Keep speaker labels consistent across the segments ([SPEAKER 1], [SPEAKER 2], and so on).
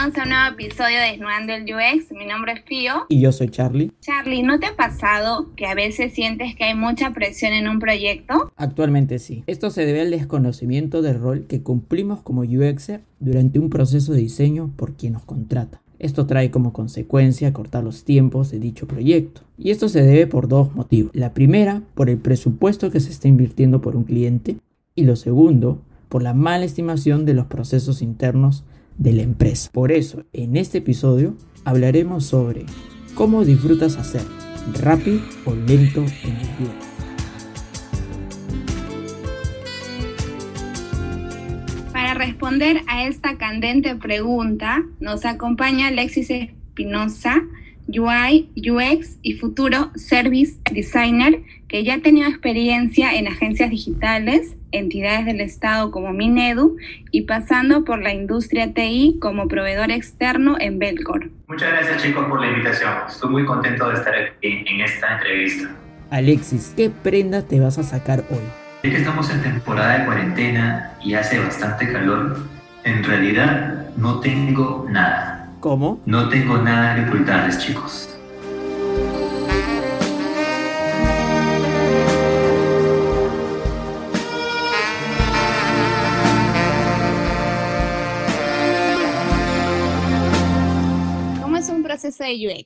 [SPEAKER 1] bienvenidos a un nuevo episodio de Desnudando el UX. Mi nombre es Fío.
[SPEAKER 2] Y yo soy Charlie.
[SPEAKER 1] Charlie, ¿no te ha pasado que a veces sientes que hay mucha presión en un proyecto?
[SPEAKER 2] Actualmente sí. Esto se debe al desconocimiento del rol que cumplimos como UXer durante un proceso de diseño por quien nos contrata. Esto trae como consecuencia cortar los tiempos de dicho proyecto. Y esto se debe por dos motivos. La primera, por el presupuesto que se está invirtiendo por un cliente. Y lo segundo, por la mala estimación de los procesos internos de la empresa. Por eso, en este episodio hablaremos sobre cómo disfrutas hacer rápido o lento en el UX.
[SPEAKER 1] Para responder a esta candente pregunta, nos acompaña Alexis Espinosa, UI, UX y futuro Service Designer, que ya ha tenido experiencia en agencias digitales, entidades del Estado como Minedu y pasando por la industria TI como proveedor externo en Belcor.
[SPEAKER 3] Muchas gracias chicos por la invitación. Estoy muy contento de estar aquí en esta entrevista.
[SPEAKER 2] Alexis, ¿qué prenda te vas a sacar hoy?
[SPEAKER 3] Ya que estamos en temporada de cuarentena y hace bastante calor, en realidad no tengo nada.
[SPEAKER 2] ¿Cómo?
[SPEAKER 3] No tengo nada que ocultarles chicos.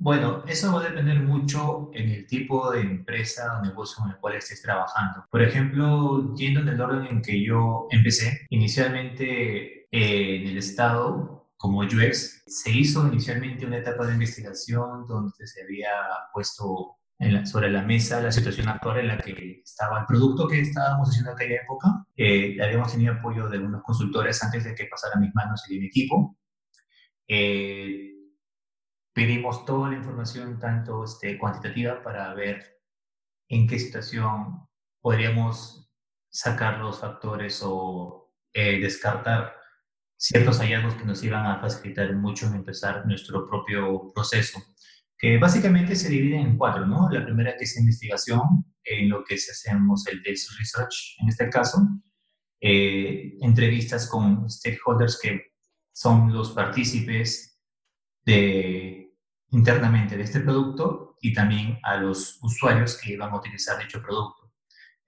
[SPEAKER 3] Bueno, eso va a depender mucho en el tipo de empresa o negocio en el cual estés trabajando. Por ejemplo, yendo en el orden en que yo empecé, inicialmente eh, en el Estado, como UX, se hizo inicialmente una etapa de investigación donde se había puesto sobre la mesa la situación actual en la que estaba el producto que estábamos haciendo en aquella época. Eh, habíamos tenido apoyo de unos consultores antes de que pasara a mis manos y de mi equipo. Eh, pedimos toda la información, tanto este, cuantitativa, para ver en qué situación podríamos sacar los factores o eh, descartar ciertos hallazgos que nos iban a facilitar mucho en empezar nuestro propio proceso, que básicamente se divide en cuatro, ¿no? La primera que es investigación, en lo que hacemos el desk research, en este caso, eh, entrevistas con stakeholders que son los partícipes de internamente de este producto y también a los usuarios que iban a utilizar dicho producto.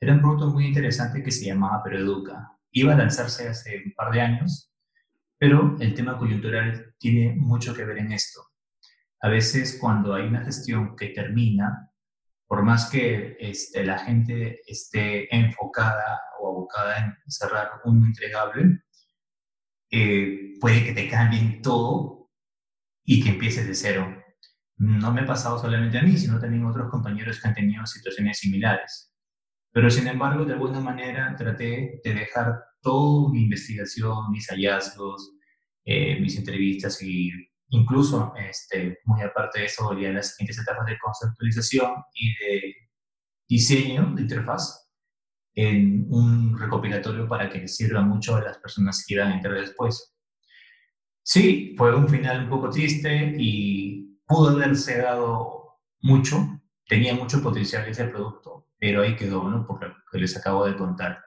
[SPEAKER 3] Era un producto muy interesante que se llamaba Peroeduca. Iba a lanzarse hace un par de años, pero el tema coyuntural tiene mucho que ver en esto. A veces cuando hay una gestión que termina, por más que este, la gente esté enfocada o abocada en cerrar un entregable, eh, puede que te cambien todo y que empieces de cero no me ha pasado solamente a mí, sino también a otros compañeros que han tenido situaciones similares. Pero sin embargo, de alguna manera traté de dejar toda mi investigación, mis hallazgos, eh, mis entrevistas y incluso, este, muy aparte de eso, ya las siguientes etapas de conceptualización y de diseño de interfaz en un recopilatorio para que les sirva mucho a las personas que iban a entrar después. Sí, fue un final un poco triste y pudo haberse dado mucho, tenía mucho potencial ese producto, pero ahí quedó, ¿no? Por lo que les acabo de contar.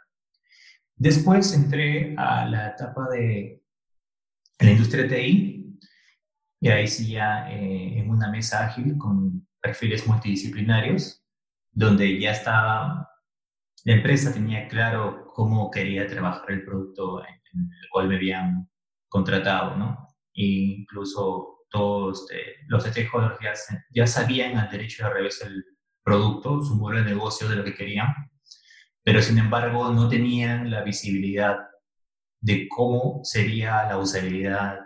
[SPEAKER 3] Después entré a la etapa de la industria TI, y ahí sí ya eh, en una mesa ágil con perfiles multidisciplinarios, donde ya estaba, la empresa tenía claro cómo quería trabajar el producto en, el cual me habían contratado, ¿no? E incluso todos este, los stakeholders ya, ya sabían al derecho de revés el producto, su modelo de negocio de lo que querían, pero sin embargo no tenían la visibilidad de cómo sería la usabilidad,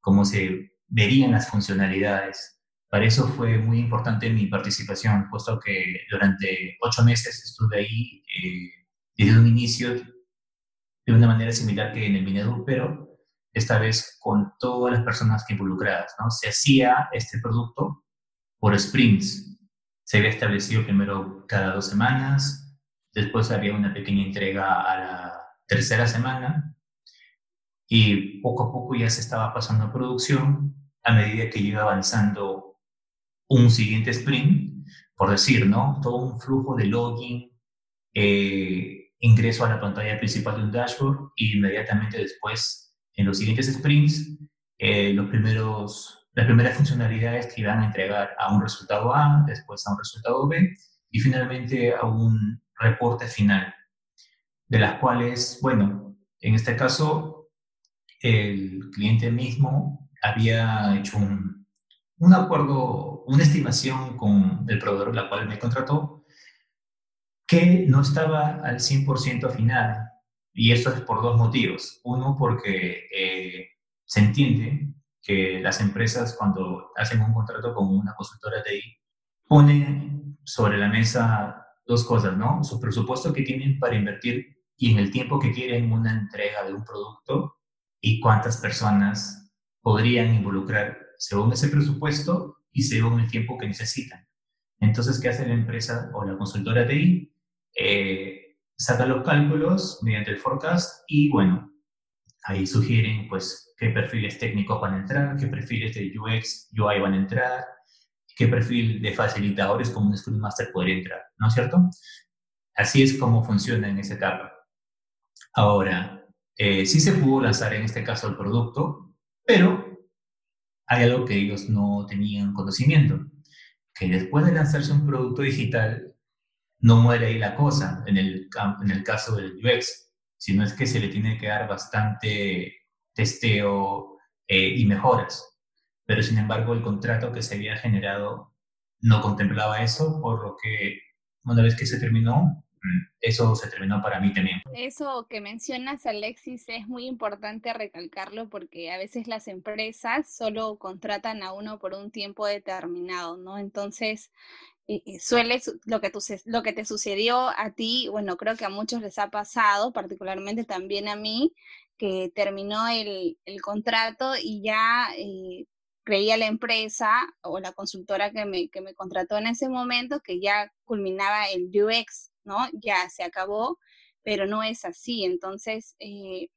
[SPEAKER 3] cómo se verían las funcionalidades. Para eso fue muy importante mi participación, puesto que durante ocho meses estuve ahí eh, desde un inicio de una manera similar que en el Minedu, pero esta vez con todas las personas que involucradas, ¿no? Se hacía este producto por sprints. Se había establecido primero cada dos semanas, después había una pequeña entrega a la tercera semana y poco a poco ya se estaba pasando a producción a medida que iba avanzando un siguiente sprint, por decir, ¿no? Todo un flujo de login, eh, ingreso a la pantalla principal de un dashboard y inmediatamente después en los siguientes sprints eh, los primeros, las primeras funcionalidades que iban a entregar a un resultado A, después a un resultado B y finalmente a un reporte final, de las cuales, bueno, en este caso, el cliente mismo había hecho un, un acuerdo, una estimación con el proveedor, la cual me contrató, que no estaba al 100% final. Y esto es por dos motivos. Uno, porque eh, se entiende que las empresas cuando hacen un contrato con una consultora TI ponen sobre la mesa dos cosas, ¿no? Su presupuesto que tienen para invertir y en el tiempo que quieren una entrega de un producto y cuántas personas podrían involucrar según ese presupuesto y según el tiempo que necesitan. Entonces, ¿qué hace la empresa o la consultora TI? Eh, saca los cálculos mediante el forecast y, bueno, ahí sugieren, pues, qué perfiles técnicos van a entrar, qué perfiles de UX, UI van a entrar, qué perfil de facilitadores como un Scrum Master podría entrar, ¿no es cierto? Así es como funciona en esa etapa. Ahora, eh, sí se pudo lanzar en este caso el producto, pero hay algo que ellos no tenían conocimiento, que después de lanzarse un producto digital, no muere ahí la cosa en el, en el caso del UX, sino es que se le tiene que dar bastante testeo eh, y mejoras. Pero sin embargo, el contrato que se había generado no contemplaba eso, por lo que una vez que se terminó, eso se terminó para mí también.
[SPEAKER 1] Eso que mencionas, Alexis, es muy importante recalcarlo porque a veces las empresas solo contratan a uno por un tiempo determinado, ¿no? Entonces, suele lo que, lo que te sucedió a ti, bueno, creo que a muchos les ha pasado, particularmente también a mí, que terminó el, contrato y ya eh, creía la empresa o la consultora que me, que me contrató en ese momento que ya culminaba el UX, ¿no? Ya se acabó, pero no es así. Entonces, eh,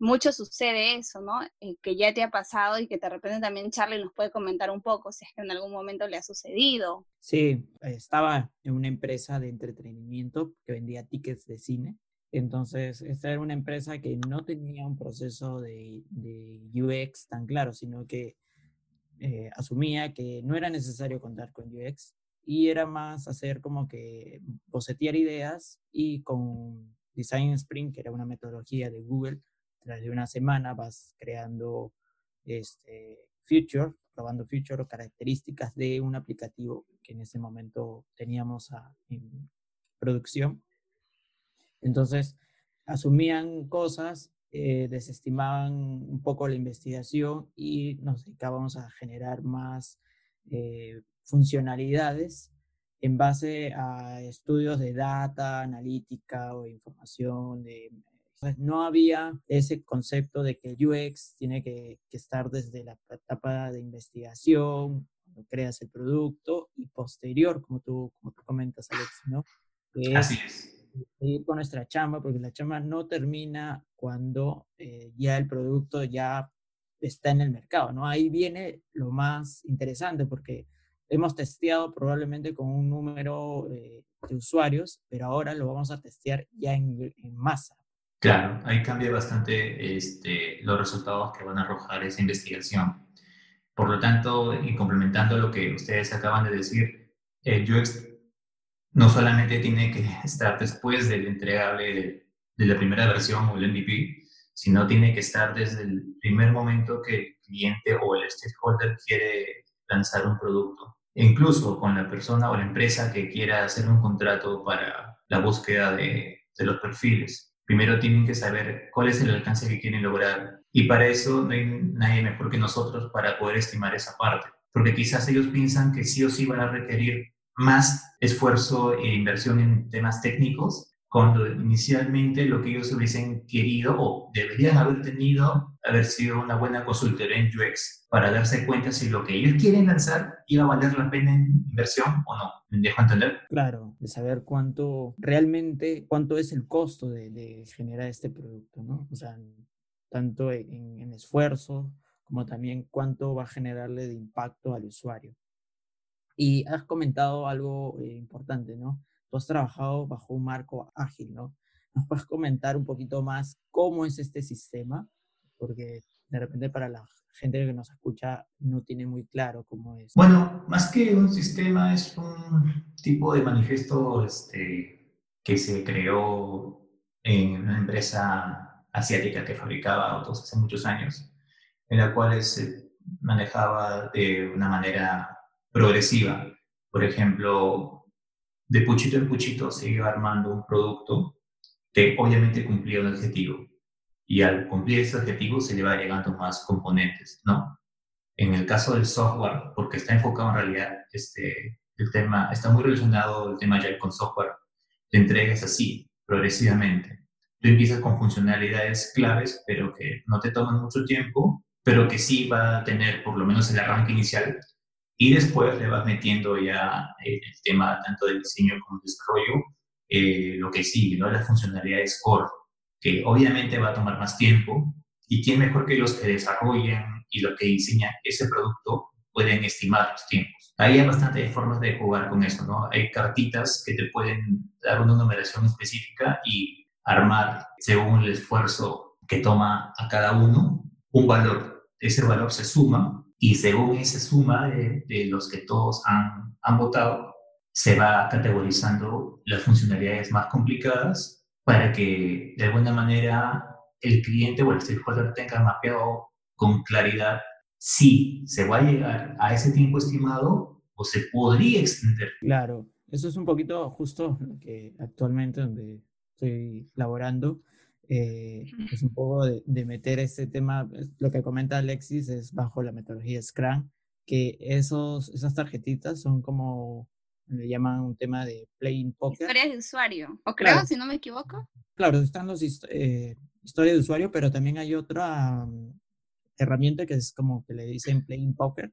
[SPEAKER 1] mucho sucede eso, ¿no? Eh, que ya te ha pasado y que de repente también Charlie nos puede comentar un poco si es que en algún momento le ha sucedido.
[SPEAKER 2] Sí, estaba en una empresa de entretenimiento que vendía tickets de cine. Entonces, esta era una empresa que no tenía un proceso de, UX tan claro, sino que eh, asumía que no era necesario contar con UX y era más hacer como que bocetear ideas y con Design Sprint, que era una metodología de Google, tras de una semana vas creando este, feature, probando feature o características de un aplicativo que en ese momento teníamos en producción. Entonces, asumían cosas, eh, desestimaban un poco la investigación y nos dedicábamos a generar más eh, funcionalidades en base a estudios de data, analítica o información de no había ese concepto de que el UX tiene que, estar desde la etapa de investigación, cuando creas el producto, y posterior, como tú, como tú comentas, Alex, ¿no?
[SPEAKER 3] Así es.
[SPEAKER 2] Ir con nuestra chamba, porque la chamba no termina cuando eh, ya el producto ya está en el mercado, ¿no? Ahí viene lo más interesante, porque hemos testeado probablemente con un número eh, de usuarios, pero ahora lo vamos a testear ya en, en masa.
[SPEAKER 3] Claro, ahí cambia bastante este, los resultados que van a arrojar esa investigación. Por lo tanto, y complementando lo que ustedes acaban de decir, el no solamente tiene que estar después del entregable de, de la primera versión o el MVP, sino tiene que estar desde el primer momento que el cliente o el stakeholder quiere lanzar un producto. E incluso con la persona o la empresa que quiera hacer un contrato para la búsqueda de los perfiles primero tienen que saber cuál es el alcance que quieren lograr. Y para eso no hay nadie mejor que nosotros para poder estimar esa parte. Porque quizás ellos piensan que sí o sí van a requerir más esfuerzo e inversión en temas técnicos cuando inicialmente lo que ellos hubiesen querido o deberían haber tenido haber sido una buena consultoría en UX para darse cuenta si lo que ellos quieren lanzar iba a valer la pena en inversión o no. ¿Me dejo entender?
[SPEAKER 2] Claro, de saber cuánto realmente, cuánto es el costo de, generar este producto, ¿no? O sea, tanto en, esfuerzo como también cuánto va a generarle de impacto al usuario. Y has comentado algo eh, importante, ¿no? Tú has trabajado bajo un marco ágil, ¿no? ¿Nos puedes comentar un poquito más cómo es este sistema? Porque de repente para la gente que nos escucha no tiene muy claro cómo es.
[SPEAKER 3] Bueno, más que un sistema, es un tipo de manifiesto este, que se creó en una empresa asiática que fabricaba autos hace muchos años, en la cual se manejaba de una manera progresiva. Por ejemplo, de puchito en puchito se iba armando un producto que obviamente cumplía un objetivo y al cumplir ese objetivo se le va agregando más componentes, ¿no? En el caso del software, porque está enfocado en realidad, este, el tema, está muy relacionado el tema ya con software, te entregas así, progresivamente. Tú empiezas con funcionalidades claves, pero que no te toman mucho tiempo, pero que sí va a tener por lo menos el arranque inicial, y después le vas metiendo ya el tema tanto del diseño como del desarrollo, eh, lo que sigue, ¿no? Las funcionalidades core que obviamente va a tomar más tiempo y quién mejor que los que desarrollan y los que diseñan ese producto pueden estimar los tiempos. Hay bastantes formas de jugar con eso, ¿no? Hay cartitas que te pueden dar una numeración específica y armar según el esfuerzo que toma a cada uno un valor. Ese valor se suma y según esa suma de, los que todos han, han votado, se va categorizando las funcionalidades más complicadas para que de alguna manera el cliente o el stakeholder tenga mapeado con claridad si se va a llegar a ese tiempo estimado o se podría extender.
[SPEAKER 2] Claro, eso es un poquito justo lo que actualmente donde estoy laborando. Eh, es un poco de, de, meter ese tema, lo que comenta Alexis es bajo la metodología Scrum, que esos, esas tarjetitas son como le llaman un tema de playing poker.
[SPEAKER 1] Historias de usuario, o creo, si no me equivoco.
[SPEAKER 2] Claro, están los eh, historias de usuario, pero también hay otra mm, herramienta que es como que le dicen playing poker,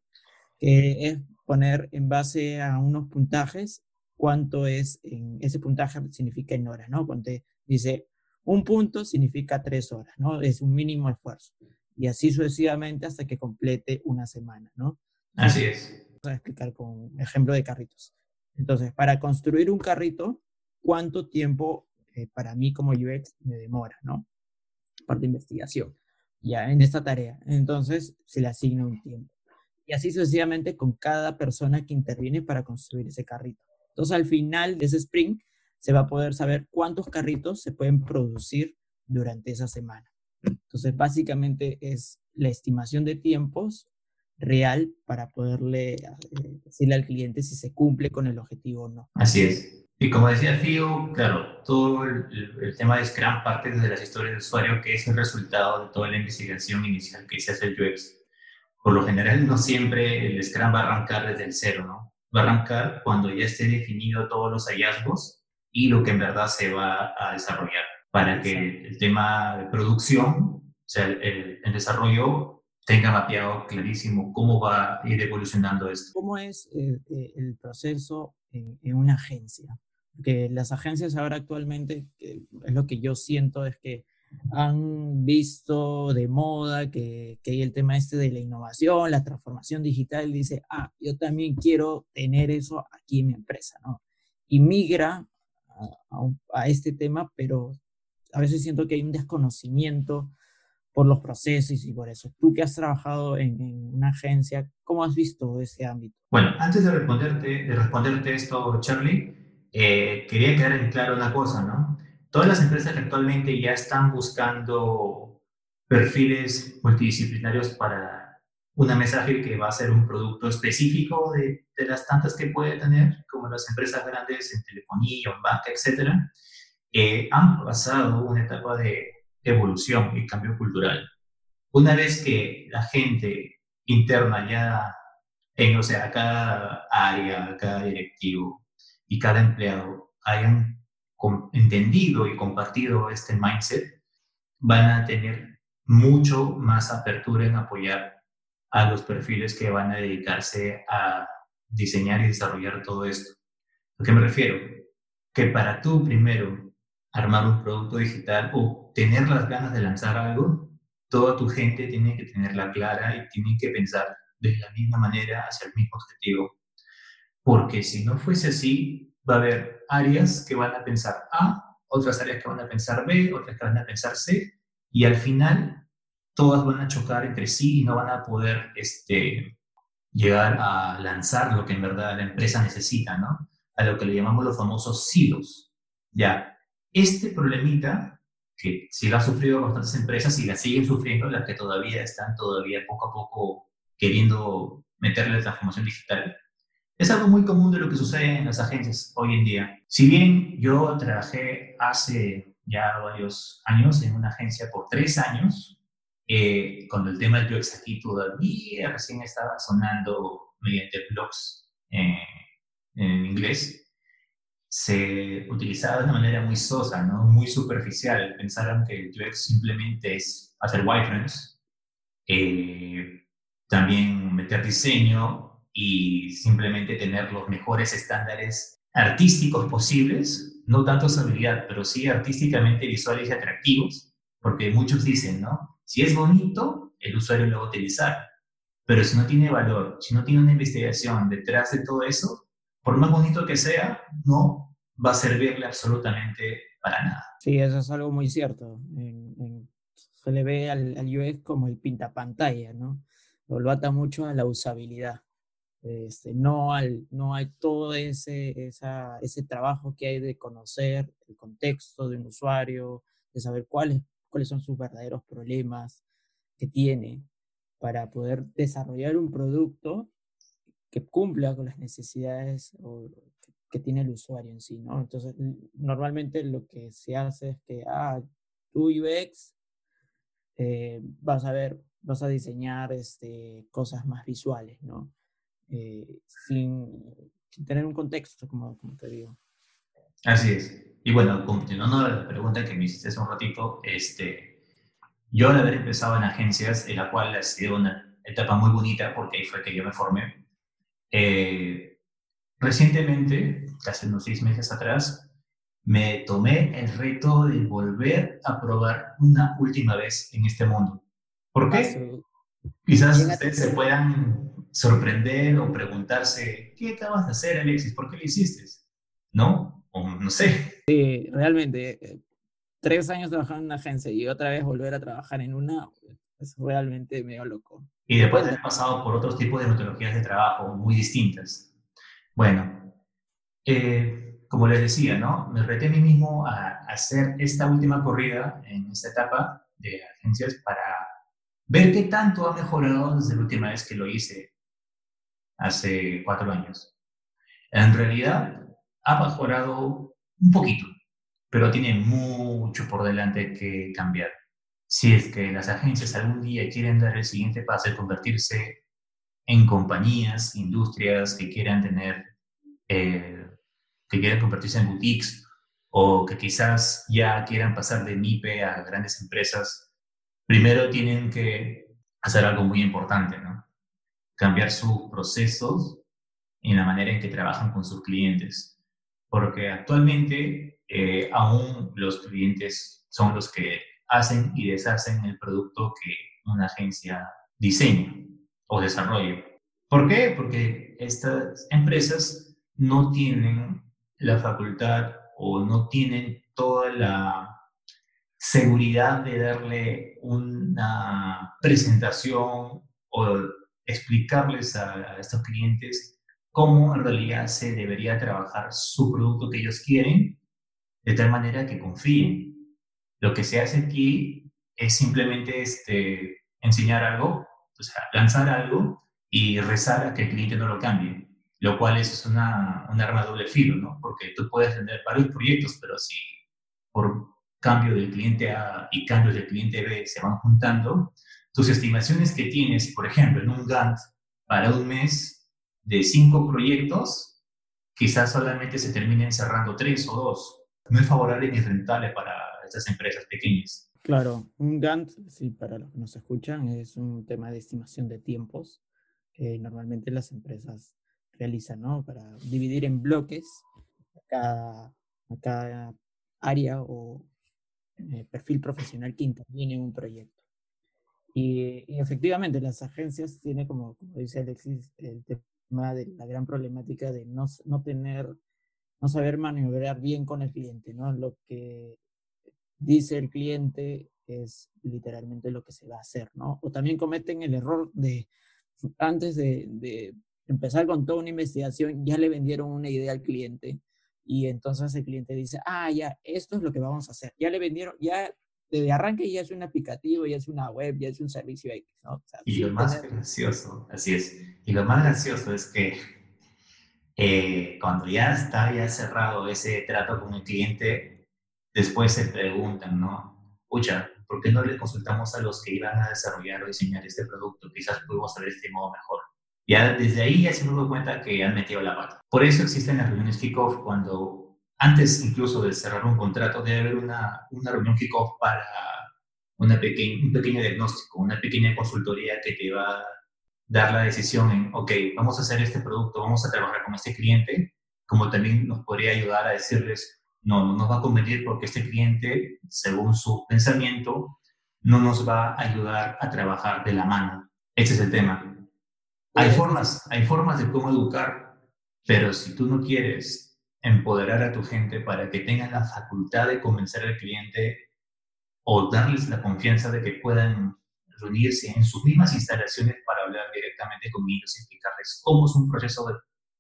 [SPEAKER 2] que es poner en base a unos puntajes cuánto es, en, ese puntaje significa en horas, ¿no? Cuando dice un punto significa tres horas, ¿no? Es un mínimo esfuerzo. Y así sucesivamente hasta que complete una semana, ¿no?
[SPEAKER 3] Así es.
[SPEAKER 2] Voy a explicar con un ejemplo de carritos. Entonces, para construir un carrito, ¿cuánto tiempo eh, para mí como UX me demora, ¿no? Parte de investigación, ya en esta tarea. Entonces, se le asigna un tiempo. Y así sucesivamente con cada persona que interviene para construir ese carrito. Entonces, al final de ese sprint, se va a poder saber cuántos carritos se pueden producir durante esa semana. Entonces, básicamente es la estimación de tiempos real para poderle eh, decirle al cliente si se cumple con el objetivo o no.
[SPEAKER 3] Así es. Y como decía Fio, claro, todo el, tema de Scrum parte desde las historias del usuario, que es el resultado de toda la investigación inicial que se hace el UX. Por lo general, no siempre el Scrum va a arrancar desde el cero, ¿no? Va a arrancar cuando ya esté definido todos los hallazgos y lo que en verdad se va a desarrollar para que el tema de producción, o sea, el, el desarrollo tenga mapeado clarísimo cómo va a ir evolucionando esto.
[SPEAKER 2] ¿Cómo es eh, eh, el proceso en, una agencia? Porque las agencias ahora actualmente, es lo que yo siento, es que han visto de moda que, que, hay el tema este de la innovación, la transformación digital, dice, ah, yo también quiero tener eso aquí en mi empresa, ¿no? Y migra a, a este tema, pero a veces siento que hay un desconocimiento por los procesos y por eso. Tú que has trabajado en, una agencia, ¿cómo has visto ese ámbito?
[SPEAKER 3] Bueno, antes de responderte, de responderte esto, Charlie, eh, quería quedar en claro una cosa, ¿no? Todas las empresas que actualmente ya están buscando perfiles multidisciplinarios para una mensaje que va a ser un producto específico de, de, las tantas que puede tener, como las empresas grandes en telefonía, en banca, etcétera, eh, han pasado una etapa de evolución y cambio cultural. Una vez que la gente interna ya, en, o sea, cada área, cada directivo y cada empleado hayan entendido y compartido este mindset, van a tener mucho más apertura en apoyar a los perfiles que van a dedicarse a diseñar y desarrollar todo esto. ¿A qué me refiero? Que para tú primero armar un producto digital o tener las ganas de lanzar algo, toda tu gente tiene que tenerla clara y tiene que pensar de la misma manera hacia el mismo objetivo. Porque si no fuese así, va a haber áreas que van a pensar A, otras áreas que van a pensar B, otras que van a pensar C, y al final todas van a chocar entre sí y no van a poder este, llegar a lanzar lo que en verdad la empresa necesita, ¿no? A lo que le llamamos los famosos silos. Ya, este problemita, que sí lo ha sufrido bastantes empresas y la siguen sufriendo, las que todavía están todavía poco a poco queriendo meterle la transformación digital, es algo muy común de lo que sucede en las agencias hoy en día. Si bien yo trabajé hace ya varios años en una agencia por tres años, eh, cuando el tema del UX aquí todavía recién estaba sonando mediante blogs eh, en inglés, se utilizaba de una manera muy sosa, ¿no? muy superficial. Pensaron que UX simplemente es hacer wireframes, eh, también meter diseño y simplemente tener los mejores estándares artísticos posibles, no tanto habilidad, pero sí artísticamente visuales y atractivos, porque muchos dicen, ¿no? Si es bonito, el usuario lo va a utilizar, pero si no tiene valor, si no tiene una investigación detrás de todo eso, por más bonito que sea, no va a servirle absolutamente para nada.
[SPEAKER 2] Sí, eso es algo muy cierto. se le ve al, al como el pintapantalla, ¿no? Lo, ata mucho a la usabilidad. Este, no, al, no hay todo ese, esa, ese trabajo que hay de conocer el contexto de un usuario, de saber cuáles, cuáles son sus verdaderos problemas que tiene para poder desarrollar un producto que cumpla con las necesidades que tiene el usuario en sí, ¿no? Entonces, normalmente lo que se hace es que, ah, tú UX eh, vas a ver vas a diseñar este, cosas más visuales, ¿no? Eh, sin, tener un contexto, como, como te digo.
[SPEAKER 3] Así es. Y bueno, continuando la pregunta que me hiciste hace un ratito, este, yo al haber empezado en agencias, en la cual ha sido una etapa muy bonita, porque ahí fue que yo me formé, eh, recientemente, hace unos seis meses atrás, me tomé el reto de volver a probar una última vez en este mundo. ¿Por qué? Quizás ustedes se puedan sorprender o preguntarse, ¿qué acabas de hacer, Alexis? ¿Por qué lo hiciste? ¿No? O no sé.
[SPEAKER 2] Sí, realmente, eh, tres años trabajando en una agencia y otra vez volver a trabajar en una, es realmente medio loco.
[SPEAKER 3] Y después de haber pasado por otros tipos de metodologías de trabajo muy distintas. Bueno, eh, como les decía, ¿no? Me reté a mí mismo a hacer esta última corrida en esta etapa de agencias para ver qué tanto ha mejorado desde la última vez que lo hice, hace cuatro años. En realidad, ha mejorado un poquito, pero tiene mucho por delante que cambiar. Si es que las agencias algún día quieren dar el siguiente paso y convertirse en compañías, industrias que quieran tener, eh, que quieran convertirse en boutiques o que quizás ya quieran pasar de MIPE a grandes empresas, primero tienen que hacer algo muy importante, ¿no? Cambiar sus procesos y la manera en que trabajan con sus clientes. Porque actualmente eh, aún los clientes son los que hacen y deshacen el producto que una agencia diseña o desarrolla. ¿Por qué? Porque estas empresas no tienen la facultad o no tienen toda la seguridad de darle una presentación o explicarles a, estos clientes cómo en realidad se debería trabajar su producto que ellos quieren, de tal manera que confíen. Lo que se hace aquí es simplemente este, enseñar algo, o sea, lanzar algo y rezar a que el cliente no lo cambie, lo cual es una, una arma doble filo, ¿no? Porque tú puedes tener varios proyectos, pero si por cambio del cliente A y cambios del cliente B se van juntando, tus estimaciones que tienes, por ejemplo, en un Gantt para un mes de cinco proyectos, quizás solamente se terminen cerrando tres o dos. No es favorable ni rentable para estas empresas pequeñas.
[SPEAKER 2] Claro, un Gantt, sí, para los que nos escuchan, es un tema de estimación de tiempos que normalmente las empresas realizan, ¿no? Para dividir en bloques cada, a cada área o eh, perfil profesional que interviene en un proyecto. Y, efectivamente, las agencias tienen, como, como, dice Alexis, el tema de la gran problemática de no, no tener, no saber maniobrar bien con el cliente, ¿no? Lo que dice el cliente es literalmente lo que se va a hacer, ¿no? O también cometen el error de, antes de, empezar con toda una investigación, ya le vendieron una idea al cliente y entonces el cliente dice, ah, ya, esto es lo que vamos a hacer. Ya le vendieron, ya desde arranque ya es un aplicativo, ya es una web, ya es un servicio X, ¿no?
[SPEAKER 3] y lo más gracioso, así es, y lo más gracioso es que eh, cuando ya está ya cerrado ese trato con el cliente, después se preguntan, ¿no? Pucha, ¿por qué no le consultamos a los que iban a desarrollar o diseñar este producto? Quizás pudimos saber este modo mejor. Ya desde ahí ya se nos da cuenta que han metido la pata. Por eso existen las reuniones kickoff cuando antes incluso de cerrar un contrato debe haber una, una reunión kickoff para una pequeña, un pequeño diagnóstico, una pequeña consultoría que te va a dar la decisión en, ok, vamos a hacer este producto, vamos a trabajar con este cliente, como también nos podría ayudar a decirles, no, no nos va a convenir porque este cliente, según su pensamiento, no nos va a ayudar a trabajar de la mano. Ese es el tema. Hay formas, hay formas de cómo educar, pero si tú no quieres empoderar a tu gente para que tengan la facultad de convencer al cliente o darles la confianza de que puedan reunirse en sus mismas instalaciones para hablar directamente con ellos y explicarles cómo es un proceso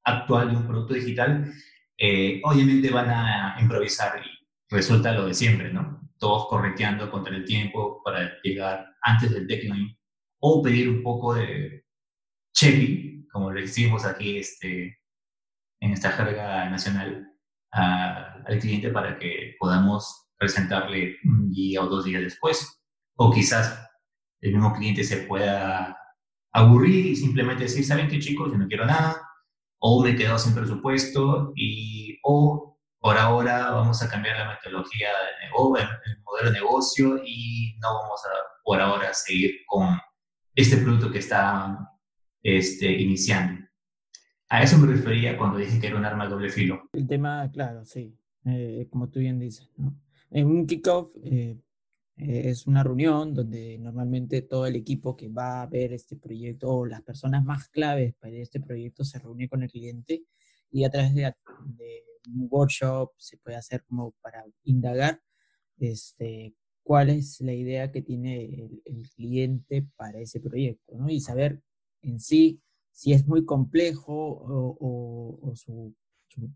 [SPEAKER 3] actual de un producto digital, eh, obviamente van a improvisar y resulta lo de siempre, ¿no? Todos correteando contra el tiempo para llegar antes del deadline o pedir un poco de chepi, como le decimos aquí este, en esta jerga nacional, al cliente para que podamos presentarle un día o dos días después. O quizás el mismo cliente se pueda aburrir y simplemente decir, ¿saben qué chicos? Yo no quiero nada, o me quedo sin presupuesto, y, o por ahora vamos a cambiar la metodología de negocio, el modelo de negocio y no vamos a por ahora seguir con este producto que está este, iniciando. A eso me refería cuando dije que era un arma de doble filo.
[SPEAKER 2] El tema, claro, sí, eh, como tú bien dices, ¿no? En un kickoff eh, es una reunión donde normalmente todo el equipo que va a ver este proyecto o las personas más claves para este proyecto se reúne con el cliente y a través de, un workshop se puede hacer como para indagar este, cuál es la idea que tiene el, cliente para ese proyecto, ¿no? Y saber en sí si es muy complejo o, su,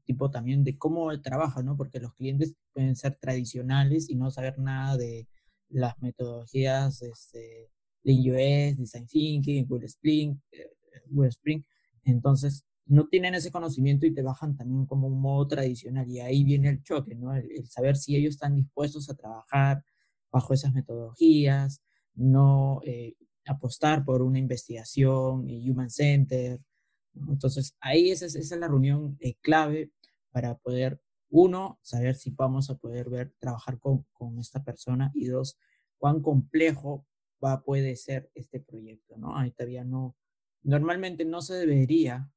[SPEAKER 2] tipo también de cómo trabaja, ¿no? Porque los clientes pueden ser tradicionales y no saber nada de las metodologías este, de Design Thinking, Will Spring, eh, Spring. Entonces, no tienen ese conocimiento y te bajan también como un modo tradicional. Y ahí viene el choque, ¿no? El, saber si ellos están dispuestos a trabajar bajo esas metodologías, no eh, apostar por una investigación Human Center. Entonces, ahí esa, es la reunión eh, clave para poder uno, saber si vamos a poder ver, trabajar con, con esta persona y dos, cuán complejo va, puede ser este proyecto, ¿no? Ahí todavía no, normalmente no se debería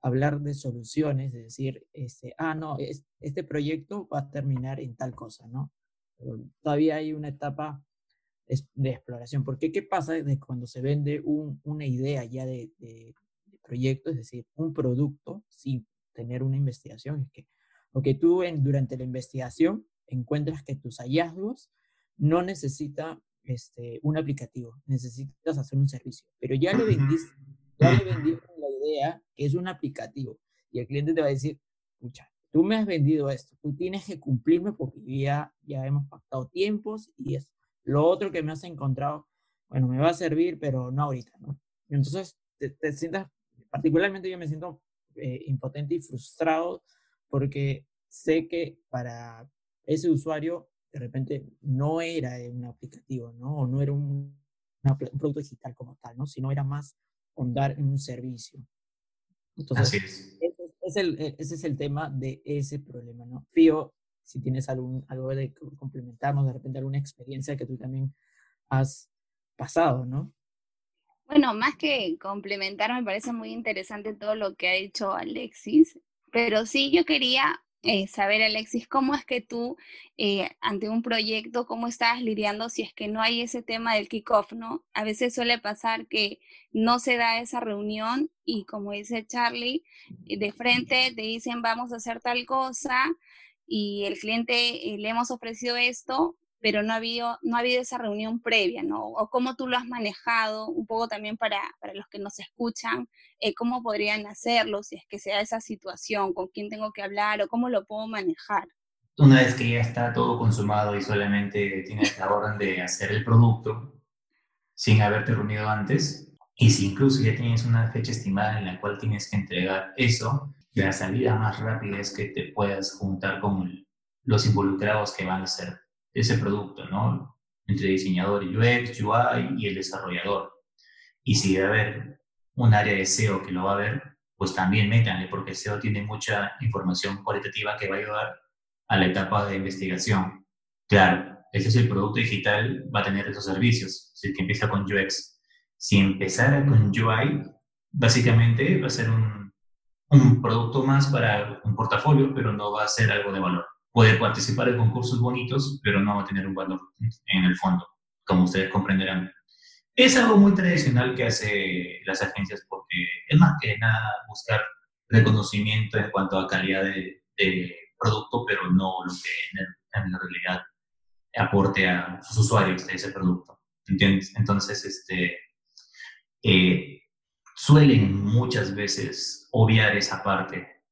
[SPEAKER 2] hablar de soluciones, de decir, este, ah, no, es, este proyecto va a terminar en tal cosa, ¿no? todavía hay una etapa de exploración, porque ¿qué pasa de cuando se vende un, una idea ya de, de, de, proyecto, es decir, un producto sin tener una investigación? Es que porque tú en, durante la investigación encuentras que tus hallazgos no necesitan este, un aplicativo, necesitas hacer un servicio, pero ya le vendiste, ya le vendiste la idea que es un aplicativo y el cliente te va a decir, escucha, tú me has vendido esto, tú tienes que cumplirme porque ya, ya hemos pactado tiempos y es lo otro que me has encontrado, bueno, me va a servir, pero no ahorita, ¿no? entonces te, sientas, particularmente yo me siento eh, impotente y frustrado porque sé que para ese usuario de repente no era un aplicativo, ¿no? O no era un, producto digital como tal, ¿no? Sino era más dar en un servicio. Entonces, Ese, es el, e, ese es el tema de ese problema, ¿no? Fío, si tienes algún, algo de complementarnos, de repente alguna experiencia que tú también has pasado, ¿no?
[SPEAKER 1] Bueno, más que complementar, me parece muy interesante todo lo que ha dicho Alexis. Pero sí, yo quería eh, saber, Alexis, cómo es que tú, eh, ante un proyecto, cómo estás lidiando si es que no hay ese tema del kickoff, ¿no? A veces suele pasar que no se da esa reunión y como dice Charlie, eh, de frente te dicen vamos a hacer tal cosa y el cliente le hemos ofrecido esto, pero no ha habido, no ha habido esa reunión previa, ¿no? O cómo tú lo has manejado, un poco también para, para los que nos escuchan, eh, cómo podrían hacerlo, si es que sea esa situación, con quién tengo que hablar o cómo lo puedo manejar.
[SPEAKER 3] Una vez que ya está todo consumado y solamente tienes la orden de hacer el producto sin haberte reunido antes, y si incluso ya tienes una fecha estimada en la cual tienes que entregar eso, la salida más rápida es que te puedas juntar con los involucrados que van a hacer ese producto, ¿no? Entre diseñador UX, UI y el desarrollador. Y si debe haber un área de SEO que lo va a ver, pues también métanle, porque SEO tiene mucha información cualitativa que va a ayudar a la etapa de investigación. Claro, ese es el producto digital, va a tener esos servicios, si que empieza con UX. Si empezara con UI, básicamente va a ser un producto más para un portafolio, pero no va a ser algo de valor puede participar en concursos bonitos, pero no va a tener un valor en el fondo, como ustedes comprenderán. Es algo muy tradicional que hace las agencias porque es más que nada buscar reconocimiento en cuanto a calidad de, producto, pero no lo que en, la realidad aporte a sus usuarios de ese producto. ¿Entiendes? Entonces, este, eh, suelen muchas veces obviar esa parte.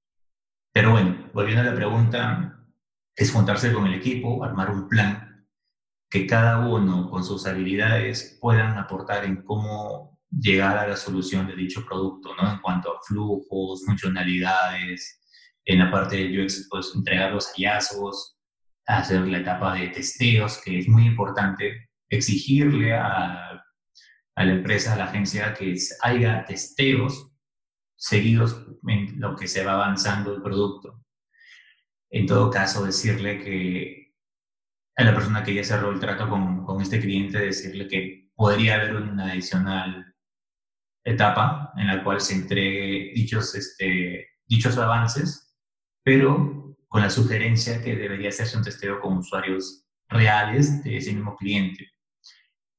[SPEAKER 3] Pero bueno, volviendo a la pregunta, es juntarse con el equipo, armar un plan que cada uno con sus habilidades puedan aportar en cómo llegar a la solución de dicho producto, ¿no? En cuanto a flujos, funcionalidades, en la parte de UX, pues entregar los hallazgos, hacer la etapa de testeos, que es muy importante, exigirle a, a la empresa, a la agencia, que haya testeos seguidos en lo que se va avanzando el producto. En todo caso, decirle que a la persona que ya cerró el trato con, con este cliente, decirle que podría haber una adicional etapa en la cual se entregue dichos, este, dichos avances, pero con la sugerencia que debería hacerse un testeo con usuarios reales de ese mismo cliente.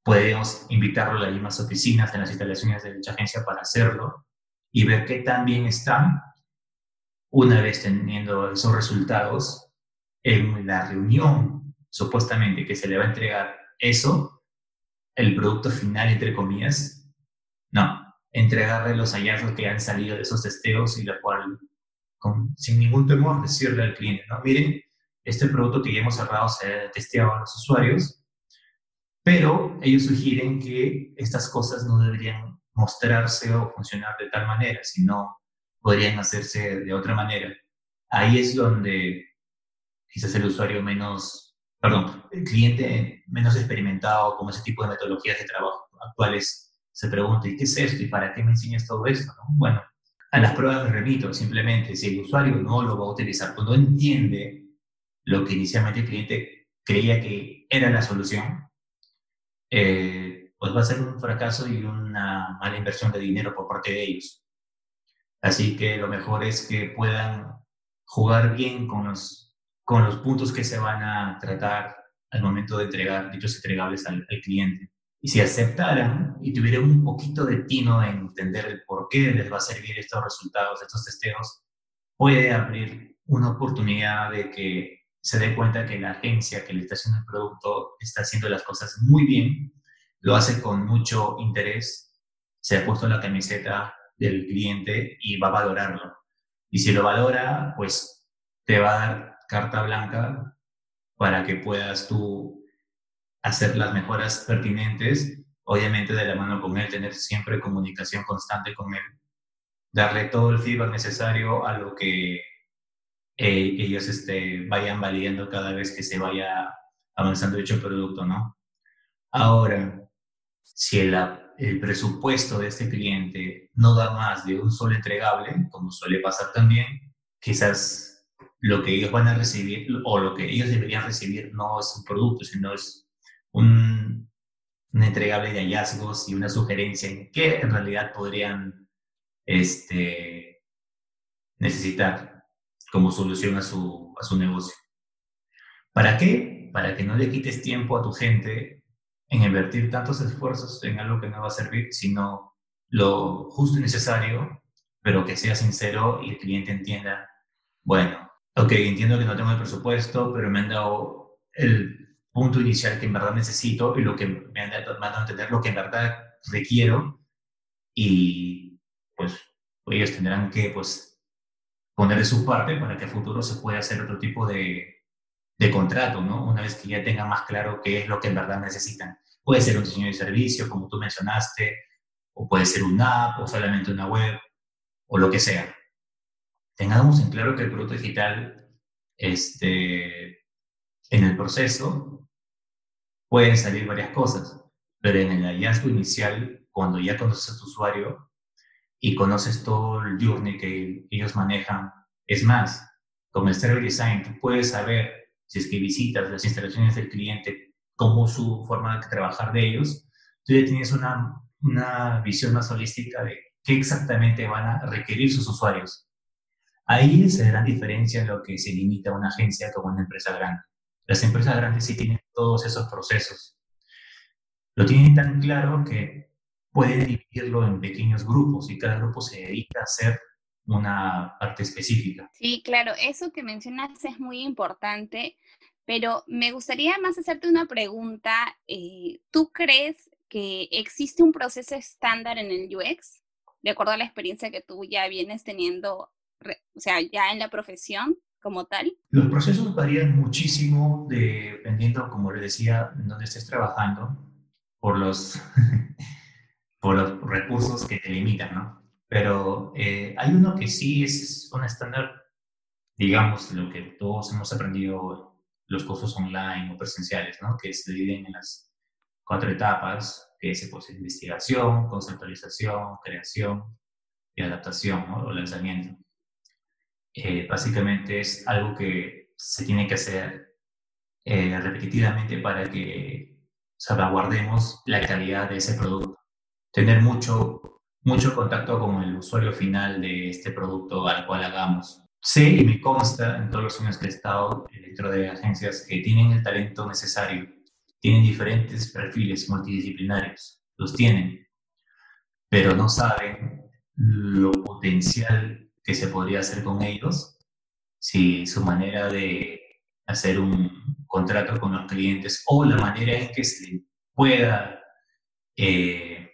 [SPEAKER 3] Podemos invitarlo a las mismas oficinas, en las instalaciones de dicha agencia para hacerlo y ver qué tan bien están una vez teniendo esos resultados, en la reunión supuestamente que se le va a entregar eso, el producto final, entre comillas, no, entregarle los hallazgos que han salido de esos testeos y la cual, sin ningún temor, decirle al cliente, no, miren, este producto que ya hemos cerrado se ha testeado a los usuarios, pero ellos sugieren que estas cosas no deberían mostrarse o funcionar de tal manera, sino podrían hacerse de otra manera. Ahí es donde quizás el usuario menos, perdón, el cliente menos experimentado con ese tipo de metodologías de trabajo actuales se pregunta, ¿y qué es esto? ¿Y para qué me enseñas todo esto? Bueno, a las pruebas me remito, simplemente si el usuario no lo va a utilizar, cuando entiende lo que inicialmente el cliente creía que era la solución, eh, pues va a ser un fracaso y una mala inversión de dinero por parte de ellos. Así que lo mejor es que puedan jugar bien con los, con los puntos que se van a tratar al momento de entregar dichos entregables al, cliente. Y si aceptaran y tuvieran un poquito de tino en entender el por qué les va a servir estos resultados, estos testeos, puede abrir una oportunidad de que se dé cuenta que la agencia que le está haciendo el producto está haciendo las cosas muy bien, lo hace con mucho interés, se ha puesto la camiseta del cliente y va a valorarlo. Y si lo valora, pues te va a dar carta blanca para que puedas tú hacer las mejoras pertinentes, obviamente de la mano con él, tener siempre comunicación constante con él, darle todo el feedback necesario a lo que eh, ellos este, vayan validando cada vez que se vaya avanzando dicho producto, ¿no? Ahora, si el, el presupuesto de este cliente no da más de un solo entregable, como suele pasar también, quizás lo que ellos van a recibir o lo que ellos deberían recibir no es un producto, sino es un, entregable de hallazgos y una sugerencia en qué en realidad podrían este, necesitar como solución a su, a su negocio. ¿Para qué? Para que no le quites tiempo a tu gente en invertir tantos esfuerzos en algo que no va a servir, sino lo justo y necesario, pero que sea sincero y el cliente entienda, bueno, ok, entiendo que no tengo el presupuesto, pero me han dado el punto inicial que en verdad necesito y lo que me han dado a entender lo que en verdad requiero y pues ellos tendrán que pues poner de su parte para que a futuro se pueda hacer otro tipo de, de contrato, ¿no? Una vez que ya tengan más claro qué es lo que en verdad necesitan. Puede ser un diseño de servicio, como tú mencionaste, o puede ser una app, o solamente una web, o lo que sea. Tengamos en claro que el producto digital, este, en el proceso, pueden salir varias cosas, pero en el hallazgo inicial, cuando ya conoces a tu usuario y conoces todo el journey que ellos manejan, es más, con el Server Design, tú puedes saber si es que visitas las instalaciones del cliente, cómo su forma de trabajar de ellos, tú ya tienes una, una visión más holística de qué exactamente van a requerir sus usuarios. Ahí es la gran diferencia en lo que se limita a una agencia como una empresa grande. Las empresas grandes sí tienen todos esos procesos. Lo tienen tan claro que pueden dividirlo en pequeños grupos y cada grupo se dedica a hacer una parte específica.
[SPEAKER 1] Sí, claro, eso que mencionas es muy importante, pero me gustaría más hacerte una pregunta. Eh, ¿Tú crees que existe un proceso estándar en el UX, de acuerdo a la experiencia que tú ya vienes teniendo, o sea, ya en la profesión como tal?
[SPEAKER 3] Los procesos varían muchísimo dependiendo, como le decía, en dónde estés trabajando, por los, por los recursos que te limitan, ¿no? Pero eh, hay uno que sí es un estándar, digamos, lo que todos hemos aprendido los cursos online o presenciales, ¿no? Que se dividen en las cuatro etapas, que es pues, investigación, conceptualización, creación y adaptación, ¿no? O lanzamiento. Eh, básicamente es algo que se tiene que hacer eh, repetitivamente para que salvaguardemos la calidad de ese producto. Tener mucho, mucho contacto con el usuario final de este producto al cual hagamos. Sé y me consta en todos los años que he estado dentro de agencias que tienen el talento necesario, tienen diferentes perfiles multidisciplinarios, los tienen, pero no saben lo potencial que se podría hacer con ellos si su manera de hacer un contrato con los clientes o la manera en que se le pueda eh,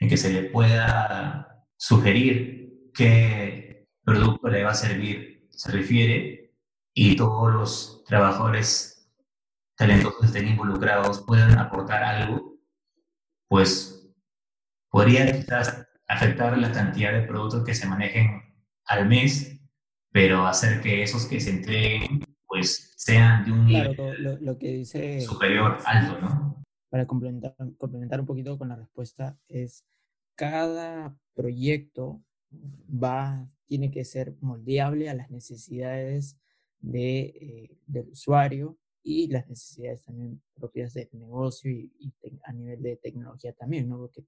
[SPEAKER 3] en que se le pueda sugerir qué producto le va a servir se refiere y todos los trabajadores talentosos estén involucrados puedan aportar algo, pues podría quizás afectar la cantidad de productos que se manejen al mes, pero hacer que esos que se entreguen pues sean de un
[SPEAKER 2] nivel lo, que dice,
[SPEAKER 3] superior, alto, ¿no?
[SPEAKER 2] Para complementar, complementar un poquito con la respuesta, es cada proyecto va, tiene que ser moldeable a las necesidades de, eh, del usuario y las necesidades también propias del negocio y, y a nivel de tecnología también, ¿no? Porque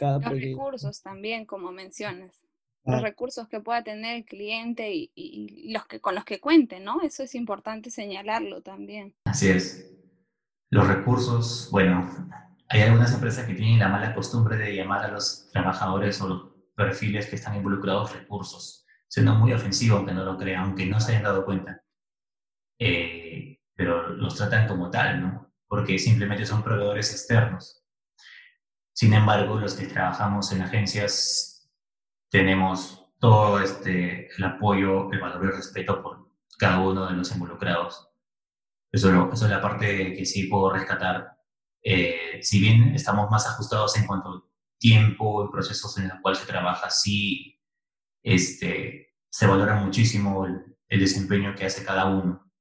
[SPEAKER 1] los recursos también, como mencionas. Los recursos que pueda tener el cliente y, los que con los que cuente, ¿no? Eso es importante señalarlo también.
[SPEAKER 3] Así es. Los recursos, bueno, hay algunas empresas que tienen la mala costumbre de llamar a los trabajadores o los perfiles que están involucrados recursos, siendo muy ofensivo aunque no lo crean, aunque no se hayan dado cuenta. Eh, pero los tratan como tal, ¿no? Porque simplemente son proveedores externos. Sin embargo, los que trabajamos en agencias tenemos todo este, el apoyo, el valor y el respeto por cada uno de los involucrados. Eso, eso es la parte que sí puedo rescatar. Eh, si bien estamos más ajustados en cuanto tiempo y procesos en los cuales se trabaja, sí este, se valora muchísimo el, el desempeño que hace cada uno.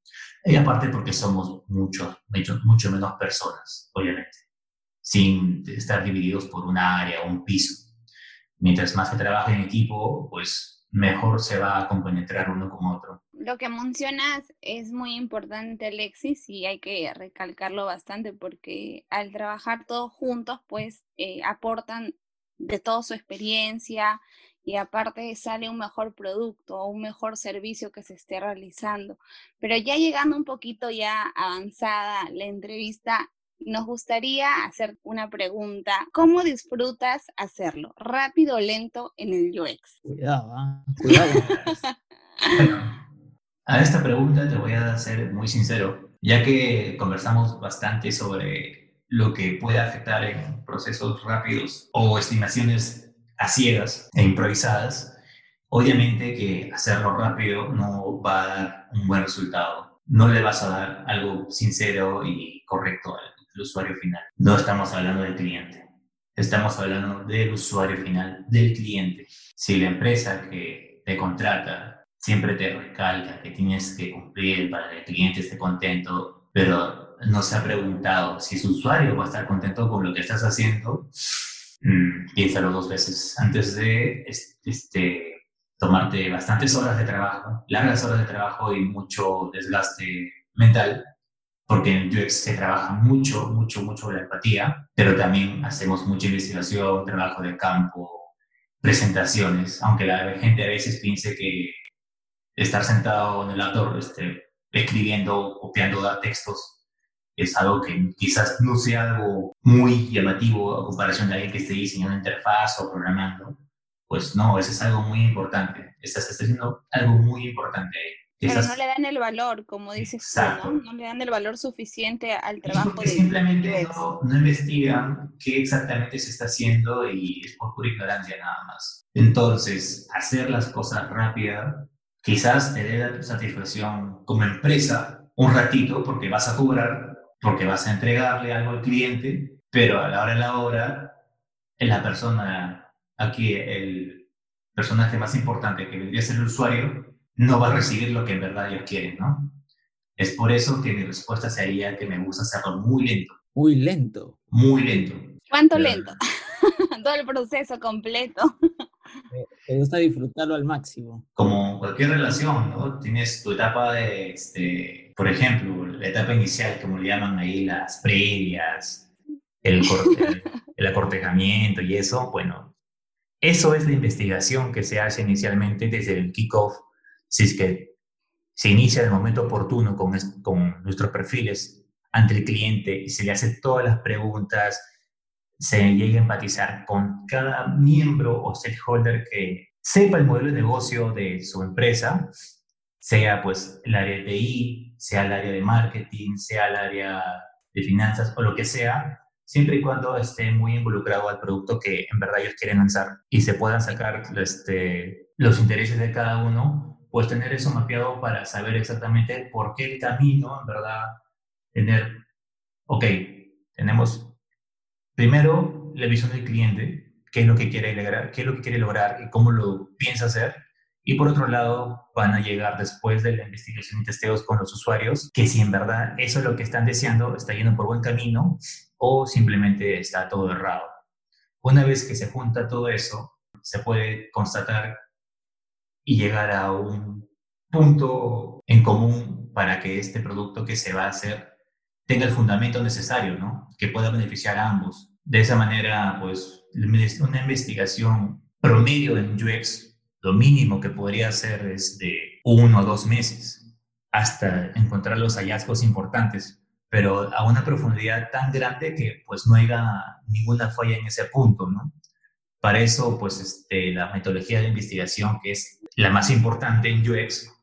[SPEAKER 3] Y aparte porque somos muchos, mucho, mucho menos personas, obviamente sin estar divididos por un área o un piso. Mientras más se trabaja en equipo, pues mejor se va a compenetrar uno con otro.
[SPEAKER 1] Lo que mencionas es muy importante, Alexis, y hay que recalcarlo bastante porque al trabajar todos juntos, pues eh, aportan de toda su experiencia y aparte sale un mejor producto o un mejor servicio que se esté realizando. Pero ya llegando un poquito ya avanzada la entrevista, nos gustaría hacer una pregunta. ¿Cómo disfrutas hacerlo? ¿Rápido o lento en el UX?
[SPEAKER 2] Cuidado, ¿ah? cuidado.
[SPEAKER 3] bueno, a esta pregunta te voy a ser muy sincero. ya que conversamos bastante sobre lo que puede afectar en procesos rápidos o estimaciones a ciegas e improvisadas, obviamente que hacerlo rápido no va a dar un buen resultado. No le vas a dar algo sincero y correcto al, al usuario final. No estamos hablando del cliente. Estamos hablando del usuario final, del cliente. Si la empresa que te contrata siempre te recalca que tienes que cumplir para que el cliente esté contento, pero no se ha preguntado si su usuario va a estar contento con lo que estás haciendo, mmm, piénsalo dos veces antes de este, tomarte bastantes horas de trabajo, largas horas de trabajo y mucho desgaste mental porque en UX se trabaja mucho, mucho, mucho la empatía, pero también hacemos mucha investigación, trabajo de campo, presentaciones, aunque la gente a veces piense que estar sentado en el laptop este, escribiendo, copiando textos, es algo que quizás no sea algo muy llamativo a comparación de alguien que esté diseñando interfaz o programando. Pues no, eso es algo muy importante. Estás haciendo algo muy importante ahí.
[SPEAKER 1] Pero no le dan el valor, como dices tú, ¿no? No le dan el valor suficiente al trabajo.
[SPEAKER 3] Porque de simplemente no, no, investigan qué exactamente se está haciendo y es por pura ignorancia nada más. Entonces, hacer las cosas rápidas quizás te dé satisfacción como empresa un ratito porque vas a cobrar, porque vas a entregarle algo al cliente, pero a la hora de la hora, en la persona, aquí el personaje más importante que vendría a ser el usuario, no va a recibir lo que en verdad ellos quieren, ¿no? Es por eso que mi respuesta sería que me gusta hacerlo muy lento.
[SPEAKER 2] Muy lento.
[SPEAKER 3] Muy lento.
[SPEAKER 1] ¿Cuánto lento? Todo el proceso completo.
[SPEAKER 2] Me gusta disfrutarlo al máximo.
[SPEAKER 3] Como cualquier relación, ¿no? Tienes tu etapa de, este, por ejemplo, la etapa inicial, como le llaman ahí, las previas, el, el, el acortejamiento y eso, bueno, eso es la investigación que se hace inicialmente desde el kickoff si es que se inicia en el momento oportuno con, con nuestros perfiles ante el cliente y se le hace todas las preguntas, se llega a empatizar con cada miembro o stakeholder que sepa el modelo de negocio de su empresa, sea pues el área de TI, sea el área de marketing, sea el área de finanzas o lo que sea, siempre y cuando esté muy involucrado al producto que en verdad ellos quieren lanzar y se puedan sacar este, los intereses de cada uno pues tener eso mapeado para saber exactamente por qué el camino, en verdad, tener, ok, tenemos primero la visión del cliente, qué es lo que quiere lograr, qué es lo que quiere lograr y cómo lo piensa hacer. Y por otro lado, van a llegar después de la investigación y testeos con los usuarios, que si en verdad eso es lo que están deseando, está yendo por buen camino o simplemente está todo errado. Una vez que se junta todo eso, se puede constatar y llegar a un punto en común para que este producto que se va a hacer tenga el fundamento necesario, ¿no? Que pueda beneficiar a ambos. De esa manera, pues, una investigación promedio en UX, lo mínimo que podría hacer es de uno o dos meses hasta encontrar los hallazgos importantes, pero a una profundidad tan grande que pues no haya ninguna falla en ese punto, ¿no? Para eso, pues, este, la metodología de investigación, que es la más importante en UX,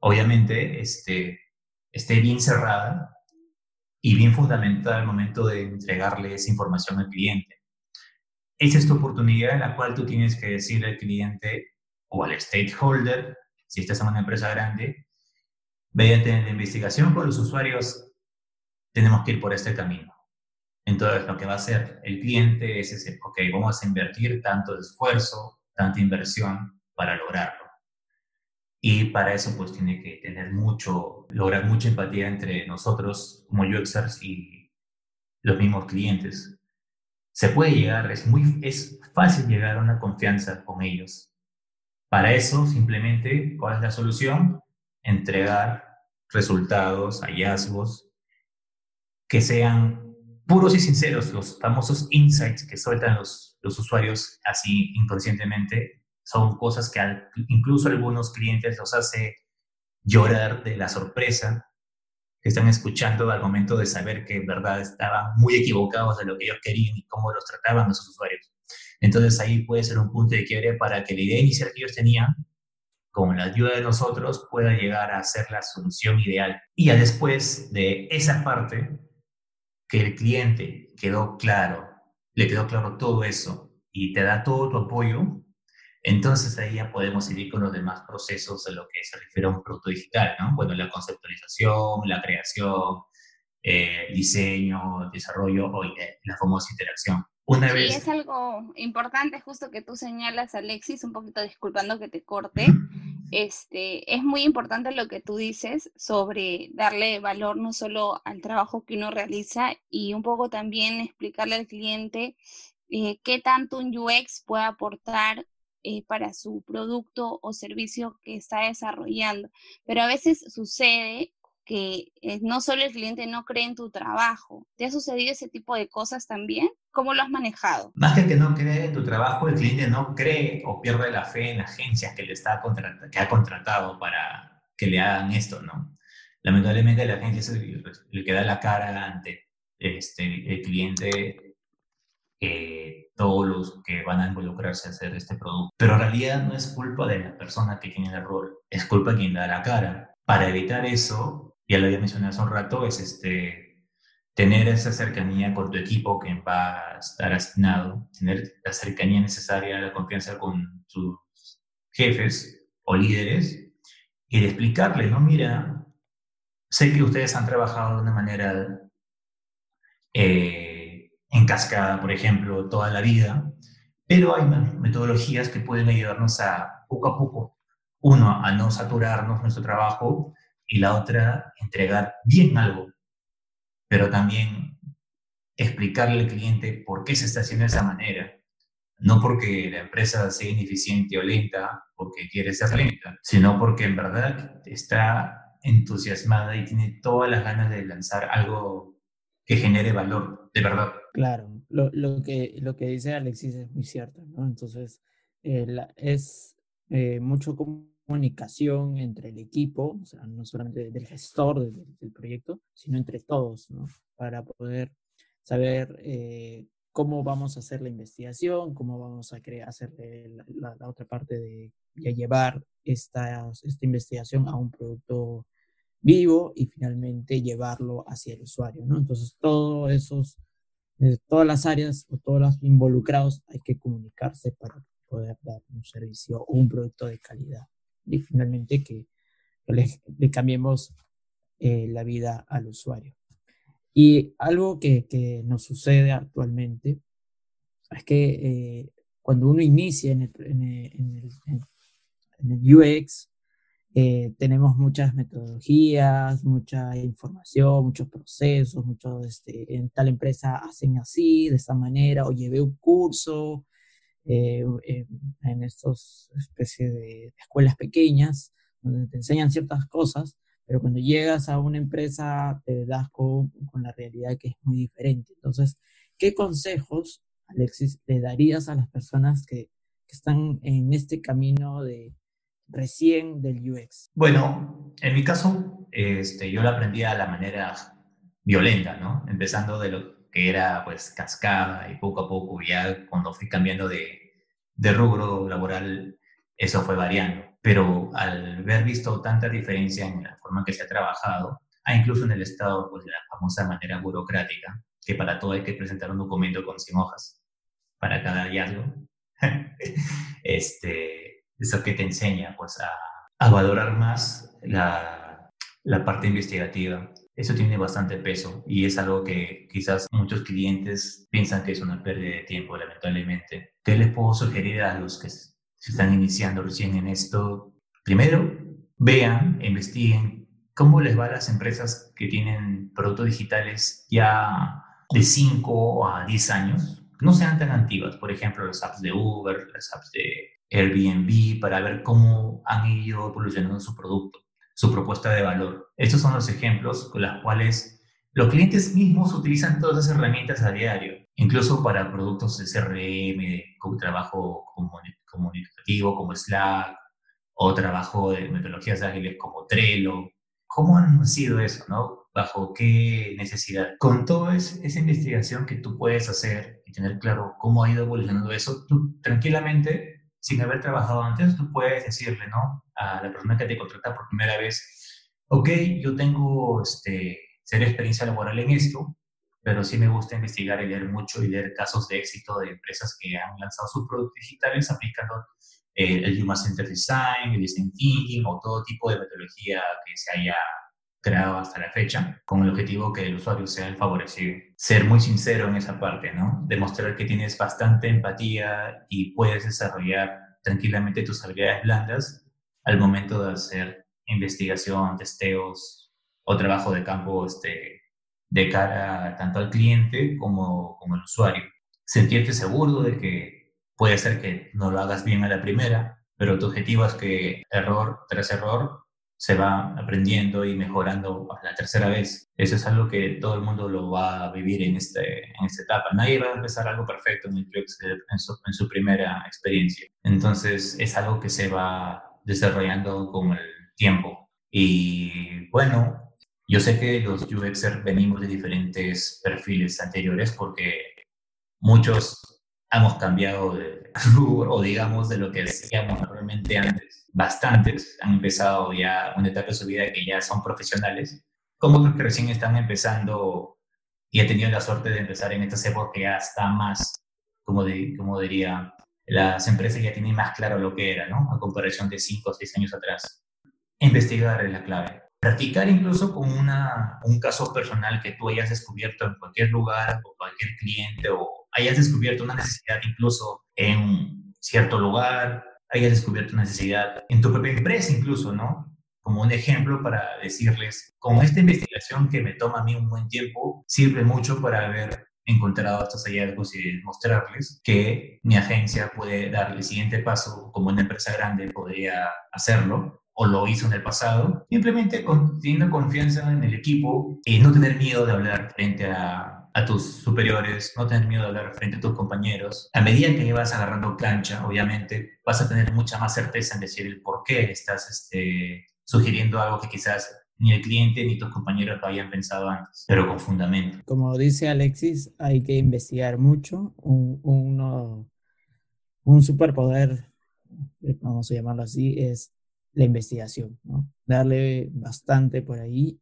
[SPEAKER 3] obviamente, este, esté bien cerrada y bien fundamentada al momento de entregarle esa información al cliente. Esa es tu oportunidad en la cual tú tienes que decirle al cliente o al stakeholder, si estás en una empresa grande, mediante la investigación con los usuarios, tenemos que ir por este camino. Entonces, lo que va a hacer el cliente es decir, ok, vamos a invertir tanto esfuerzo, tanta inversión para lograrlo. Y para eso, pues tiene que tener mucho, lograr mucha empatía entre nosotros como UXers y los mismos clientes. Se puede llegar, es muy, es fácil llegar a una confianza con ellos. Para eso, simplemente, ¿cuál es la solución? Entregar resultados, hallazgos que sean puros y sinceros, los famosos insights que sueltan los, los usuarios así inconscientemente, son cosas que incluso algunos clientes los hace llorar de la sorpresa que están escuchando al momento de saber que en verdad estaban muy equivocados de lo que ellos querían y cómo los trataban los usuarios. Entonces ahí puede ser un punto de quiebre para que la idea inicial que ellos tenían con la ayuda de nosotros, pueda llegar a ser la solución ideal. Y ya después de esa parte, que el cliente quedó claro, le quedó claro todo eso y te da todo tu apoyo, entonces ahí ya podemos seguir con los demás procesos de lo que se refiere a un producto digital, ¿no? Bueno, la conceptualización, la creación, eh, diseño, desarrollo o la famosa interacción.
[SPEAKER 1] Una sí, es algo importante justo que tú señalas, Alexis, un poquito disculpando que te corte. Este, es muy importante lo que tú dices sobre darle valor no solo al trabajo que uno realiza y un poco también explicarle al cliente eh, qué tanto un UX puede aportar eh, para su producto o servicio que está desarrollando. Pero a veces sucede que eh, no solo el cliente no cree en tu trabajo. ¿Te ha sucedido ese tipo de cosas también? ¿Cómo lo has manejado?
[SPEAKER 3] Más que que no cree en tu trabajo, el cliente no cree o pierde la fe en agencias que le está que ha contratado para que le hagan esto, ¿no? Lamentablemente la agencia es el, que da la cara ante este, el cliente, eh, todos los que van a involucrarse a hacer este producto. Pero en realidad no es culpa de la persona que tiene el error, es culpa de quien da la cara. Para evitar eso, ya lo había mencionado hace un rato, es este, tener esa cercanía con tu equipo que va a estar asignado, tener la cercanía necesaria, la confianza con tus jefes o líderes y de explicarle, ¿no? Mira, sé que ustedes han trabajado de una manera eh, en cascada, por ejemplo, toda la vida, pero hay metodologías que pueden ayudarnos a, poco a poco, uno, a no saturarnos nuestro trabajo y la otra entregar bien algo, pero también explicarle al cliente por qué se está haciendo de esa manera. No porque la empresa sea ineficiente o lenta, porque quiere ser lenta, sino porque en verdad está entusiasmada y tiene todas las ganas de lanzar algo que genere valor, de verdad.
[SPEAKER 2] Claro, lo, lo que, lo que dice Alexis es muy cierto. Entonces, eh, es eh, mucho como comunicación entre el equipo, o sea, no solamente del gestor del, proyecto, sino entre todos, ¿no? Para poder saber eh, cómo vamos a hacer la investigación, cómo vamos a hacer la, otra parte de llevar esta, esta investigación a un producto vivo y finalmente llevarlo hacia el usuario, ¿no? Entonces, todos esos, eh, todas las áreas o todos los involucrados hay que comunicarse para poder dar un servicio o un producto de calidad y finalmente que, le, cambiemos eh, la vida al usuario. Y algo que, que nos sucede actualmente es que eh, cuando uno inicia en el, en el, en el, UX, eh, tenemos muchas metodologías, mucha información, muchos procesos, muchos, este, en tal empresa hacen así, de esta manera, o llevé un curso, eh, en estas especies de escuelas pequeñas, donde te enseñan ciertas cosas, pero cuando llegas a una empresa te das con, con la realidad que es muy diferente. Entonces, ¿qué consejos, Alexis, le darías a las personas que, que están en este camino de recién del UX?
[SPEAKER 3] Bueno, en mi caso, este, yo lo aprendí a la manera violenta, ¿no? Empezando de lo que era pues cascada y poco a poco ya cuando fui cambiando de, de rubro laboral eso fue variando. Pero al haber visto tanta diferencia en la forma en que se ha trabajado, ah, incluso en el Estado, pues de la famosa manera burocrática, que para todo hay que presentar un documento con 100 hojas para cada hallazgo, este, eso que te enseña pues a, a valorar más la, la parte investigativa, eso tiene bastante peso y es algo que quizás muchos clientes piensan que es una pérdida de tiempo, lamentablemente. ¿Qué les puedo sugerir a los que se están iniciando recién en esto? Primero, vean, investiguen cómo les va a las empresas que tienen productos digitales ya de 5 a 10 años. No sean tan antiguas, por ejemplo, las apps de Uber, las apps de Airbnb, para ver cómo han ido evolucionando su producto su propuesta de valor. Estos son los ejemplos con los cuales los clientes mismos utilizan todas esas herramientas a diario, incluso para productos de CRM, como trabajo comunicativo como Slack, o trabajo de metodologías ágiles como Trello. ¿Cómo han sido eso, no? ¿Bajo qué necesidad? Con toda esa investigación que tú puedes hacer y tener claro cómo ha ido evolucionando eso, tú tranquilamente sin haber trabajado antes, tú puedes decirle, ¿no? A la persona que te contrata por primera vez, ok, yo tengo este, ser experiencia laboral en esto, pero sí me gusta investigar y leer mucho y leer casos de éxito de empresas que han lanzado sus productos digitales aplicando eh, el Human Center Design, el Design Thinking o todo tipo de metodología que se haya creado hasta la fecha, con el objetivo que el usuario sea el favorecido. Ser muy sincero en esa parte, ¿no? Demostrar que tienes bastante empatía y puedes desarrollar tranquilamente tus habilidades blandas al momento de hacer investigación, testeos o trabajo de campo este, de cara tanto al cliente como, como al usuario. Sentirte seguro de que puede ser que no lo hagas bien a la primera, pero tu objetivo es que error tras error se va aprendiendo y mejorando la tercera vez. Eso es algo que todo el mundo lo va a vivir en, este, en esta etapa. Nadie va a empezar algo perfecto en su primera experiencia. Entonces es algo que se va desarrollando con el tiempo. Y bueno, yo sé que los UXer venimos de diferentes perfiles anteriores porque muchos hemos cambiado de o digamos de lo que hacíamos normalmente antes bastantes han empezado ya una etapa de su vida que ya son profesionales, como los que recién están empezando y han tenido la suerte de empezar en estas épocas que ya está más, como, como diría, las empresas ya tienen más claro lo que era, ¿no? A comparación de 5 o 6 años atrás. Investigar es la clave. Practicar incluso con una, un caso personal que tú hayas descubierto en cualquier lugar o cualquier cliente o hayas descubierto una necesidad incluso en cierto lugar hayas descubierto necesidad en tu propia empresa incluso, ¿no? Como un ejemplo para decirles, con esta investigación que me toma a mí un buen tiempo, sirve mucho para haber encontrado estos hallazgos y mostrarles que mi agencia puede dar el siguiente paso, como una empresa grande podría hacerlo, o lo hizo en el pasado, simplemente teniendo confianza en el equipo y no tener miedo de hablar frente a a tus superiores, no tener miedo de hablar frente a tus compañeros. A medida que vas agarrando cancha, obviamente, vas a tener mucha más certeza en decir el por qué estás este, sugiriendo algo que quizás ni el cliente ni tus compañeros lo hayan pensado antes, pero con fundamento.
[SPEAKER 2] Como dice Alexis, hay que investigar mucho. Un, uno, un superpoder, vamos a llamarlo así, es la investigación, ¿no? Darle bastante por ahí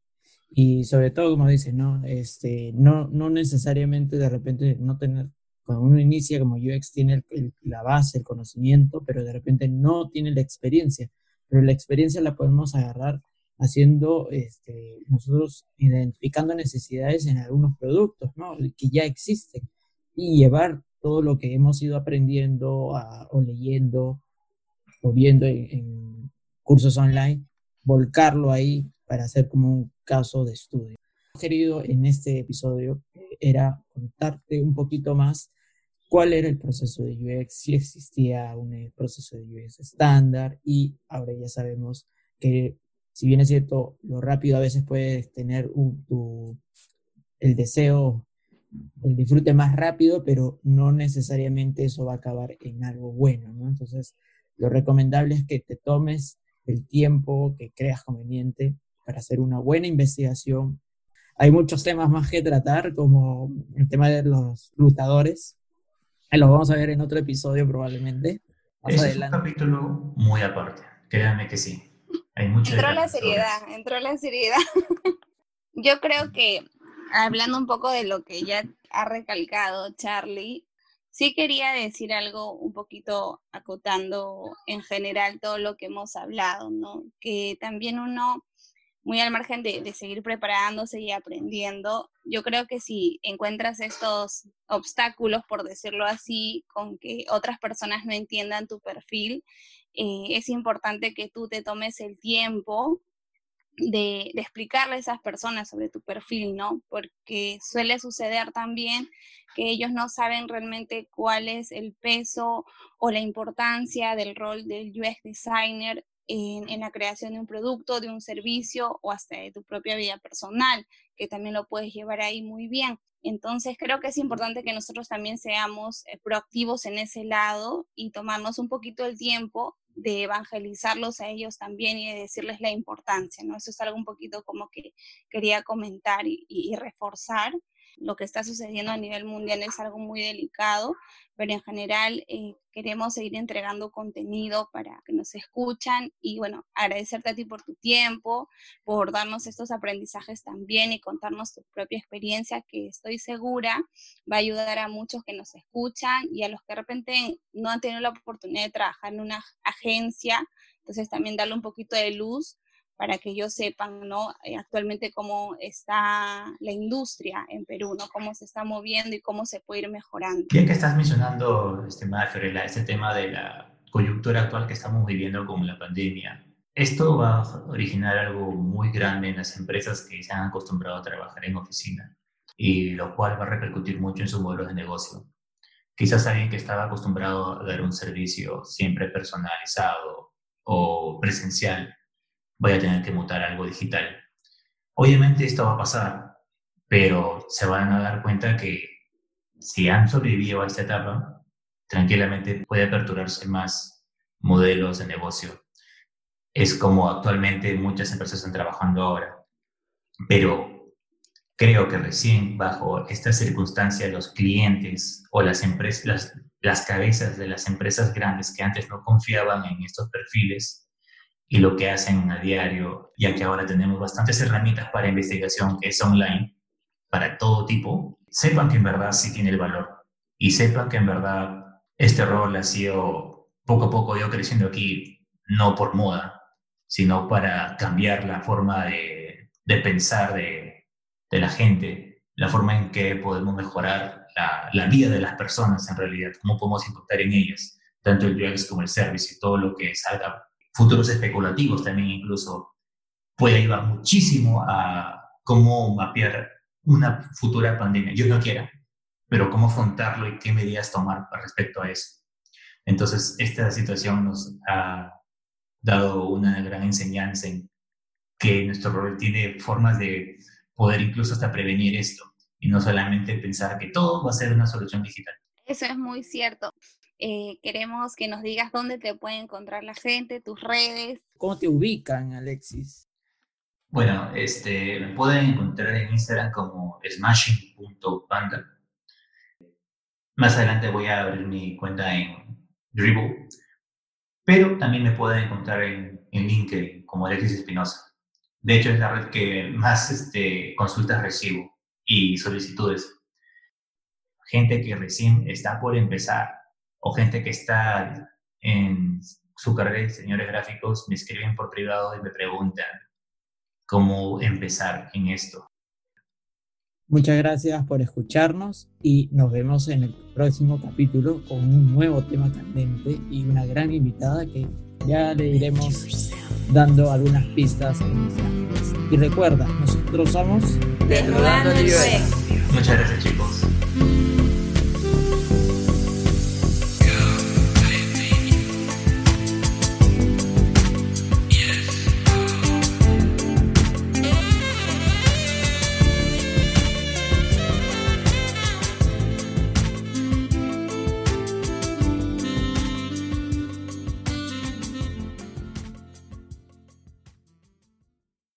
[SPEAKER 2] y sobre todo, como dices, ¿no? Este, no, no necesariamente de repente no tener, cuando uno inicia como UX tiene la base, el conocimiento, pero de repente no tiene la experiencia. Pero la experiencia la podemos agarrar haciendo, este, nosotros identificando necesidades en algunos productos, ¿no? Que ya existen y llevar todo lo que hemos ido aprendiendo o leyendo o viendo en, en cursos online, volcarlo ahí para hacer como un caso de estudio. Lo querido en este episodio era contarte un poquito más cuál era el proceso de UX, si existía un eh, proceso de UX estándar y ahora ya sabemos que si bien es cierto, lo rápido a veces puedes tener un, el deseo, el disfrute más rápido, pero no necesariamente eso va a acabar en algo bueno, ¿no? Entonces, lo recomendable es que te tomes el tiempo que creas conveniente para hacer una buena investigación. Hay muchos temas más que tratar, como el tema de los lutadores. Los vamos a ver en otro episodio probablemente.
[SPEAKER 3] es un capítulo muy aparte, créanme que sí. Hay mucha
[SPEAKER 1] entró la seriedad, entró la seriedad. Yo creo que, hablando un poco de lo que ya ha recalcado Charlie, sí quería decir algo un poquito acotando en general todo lo que hemos hablado, ¿no? Que también uno muy al margen de, seguir preparándose y aprendiendo, yo creo que si encuentras estos obstáculos, por decirlo así, con que otras personas no entiendan tu perfil, eh, es importante que tú te tomes el tiempo de, de, explicarle a esas personas sobre tu perfil, ¿no? Porque suele suceder también que ellos no saben realmente cuál es el peso o la importancia del rol del UX designer en, la creación de un producto, de un servicio o hasta de tu propia vida personal, que también lo puedes llevar ahí muy bien. Entonces creo que es importante que nosotros también seamos eh, proactivos en ese lado y tomarnos un poquito el tiempo de evangelizarlos a ellos también y de decirles la importancia, ¿no? Eso es algo un poquito como que quería comentar y reforzar. Lo que está sucediendo a nivel mundial es algo muy delicado, pero en general eh, queremos seguir entregando contenido para que nos escuchan y bueno, agradecerte a ti por tu tiempo, por darnos estos aprendizajes también y contarnos tu propia experiencia que estoy segura va a ayudar a muchos que nos escuchan y a los que de repente no han tenido la oportunidad de trabajar en una agencia, entonces también darle un poquito de luz para que ellos sepan, ¿no? Eh, actualmente cómo está la industria en Perú, ¿no? Cómo se está moviendo y cómo se puede ir mejorando.
[SPEAKER 3] Bien que estás mencionando, estimada Fiorella, ese tema de la coyuntura actual que estamos viviendo con la pandemia. Esto va a originar algo muy grande en las empresas que se han acostumbrado a trabajar en oficina y lo cual va a repercutir mucho en su modelo de negocio. Quizás alguien que estaba acostumbrado a dar un servicio siempre personalizado o presencial voy a tener que mutar algo digital. Obviamente esto va a pasar, pero se van a dar cuenta que si han sobrevivido a esta etapa, tranquilamente puede aperturarse más modelos de negocio. Es como actualmente muchas empresas están trabajando ahora, pero creo que recién bajo estas circunstancias los clientes o las empresas, las, las cabezas de las empresas grandes que antes no confiaban en estos perfiles, y lo que hacen a diario, ya que ahora tenemos bastantes herramientas para investigación que es online, para todo tipo, sepan que en verdad sí tiene el valor. Y sepan que en verdad este rol ha sido poco a poco yo creciendo aquí, no por moda, sino para cambiar la forma de, de pensar de, de, la gente, la forma en que podemos mejorar la, la, vida de las personas en realidad, cómo podemos impactar en ellas, tanto el UX como el service y todo lo que salga futuros especulativos también incluso, puede ayudar muchísimo a cómo mapear una futura pandemia. Yo no quiera, pero cómo afrontarlo y qué medidas tomar respecto a eso. Entonces, esta situación nos ha dado una gran enseñanza en que nuestro rol tiene formas de poder incluso hasta prevenir esto y no solamente pensar que todo va a ser una solución digital.
[SPEAKER 1] Eso es muy cierto. Eh, queremos que nos digas dónde te puede encontrar la gente, tus redes.
[SPEAKER 2] ¿Cómo te ubican, Alexis?
[SPEAKER 3] Bueno, este, me pueden encontrar en Instagram como smashing.panda. Más adelante voy a abrir mi cuenta en Dribble, pero también me pueden encontrar en, en LinkedIn como Alexis Espinosa. De hecho, es la red que más este, consultas recibo y solicitudes. Gente que recién está por empezar o gente que está en su carrera de diseñadores gráficos me escriben por privado y me preguntan cómo empezar en esto.
[SPEAKER 2] Muchas gracias por escucharnos y nos vemos en el próximo capítulo con un nuevo tema candente y una gran invitada que ya le iremos dando algunas pistas iniciales. Y recuerda, nosotros somos
[SPEAKER 3] Muchas gracias chicos.